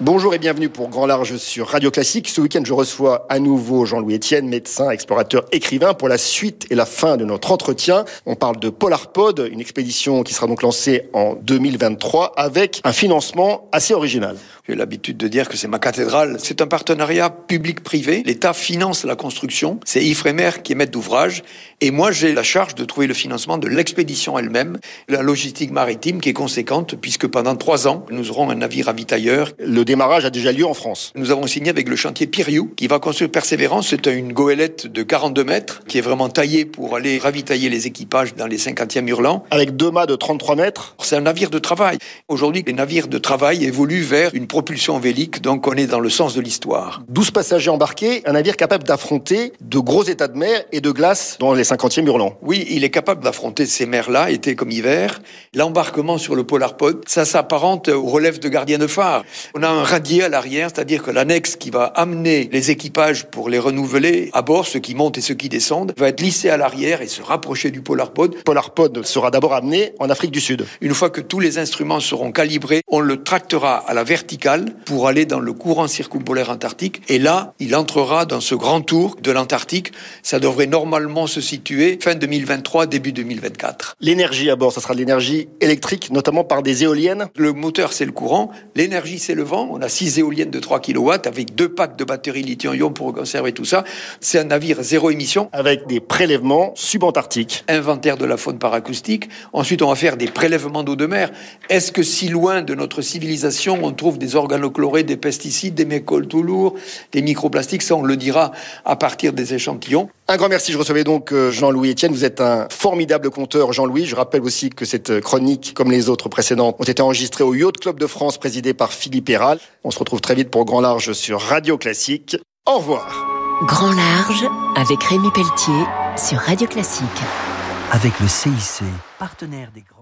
Bonjour et bienvenue pour Grand Large sur Radio Classique. Ce week-end, je reçois à nouveau Jean-Louis Etienne, médecin, explorateur, écrivain, pour la suite et la fin de notre entretien. On parle de Polarpod, une expédition qui sera donc lancée en 2023 avec un financement assez original. J'ai l'habitude de dire que c'est ma cathédrale. C'est un partenariat public-privé. L'État finance la construction. C'est Ifremer qui est maître d'ouvrage. Et moi, j'ai la charge de trouver le financement de l'expédition elle-même, la logistique maritime qui est conséquente, puisque pendant trois ans, nous aurons un navire ravitailleur. Le démarrage a déjà lieu en France. Nous avons signé avec le chantier Piriou, qui va construire Persévérance. C'est une goélette de 42 mètres, qui est vraiment taillée pour aller ravitailler les équipages dans les 50e hurlants. Avec deux mâts de 33 mètres. C'est un navire de travail. Aujourd'hui, les navires de travail évoluent vers une propulsion vélique, donc on est dans le sens de l'histoire. 12 passagers embarqués, un navire capable d'affronter de gros états de mer et de glace dans les 50e hurlants. Oui, il est capable d'affronter ces mers-là, été comme hiver. L'embarquement sur le Polarpod, ça s'apparente aux relèves de gardien de phare. On a un radier à l'arrière, c'est-à-dire que l'annexe qui va amener les équipages pour les renouveler à bord, ceux qui montent et ceux qui descendent, va être lissé à l'arrière et se rapprocher du Polarpod. Polarpod sera d'abord amené en Afrique du Sud. Une fois que tous les instruments seront calibrés, on le tractera à la verticale pour aller dans le courant circumpolaire antarctique. Et là, il entrera dans ce grand tour de l'Antarctique. Ça devrait normalement se situer fin 2023, début 2024. L'énergie à bord, ça sera de l'énergie électrique, notamment par des éoliennes. Le moteur, c'est le courant. L'énergie, c'est le vent. On a six éoliennes de 3 kW avec deux packs de batteries lithium-ion pour conserver tout ça. C'est un navire zéro émission. Avec des prélèvements subantarctiques. Inventaire de la faune paracoustique. Ensuite, on va faire des prélèvements d'eau de mer. Est-ce que si loin de notre civilisation, on trouve des organochlorés, des pesticides, des mécols tout lourds, des microplastiques? Ça, on le dira à partir des échantillons. Un grand merci. Je recevais donc euh, Jean-Louis Etienne. Vous êtes un formidable conteur, Jean-Louis. Je rappelle aussi que cette chronique, comme les autres précédentes, ont été enregistrées au Yacht Club de France, présidé par Philippe Héral. On se retrouve très vite pour Grand Large sur Radio Classique. Au revoir. Grand Large avec Rémi Pelletier sur Radio Classique. Avec le CIC, partenaire des grands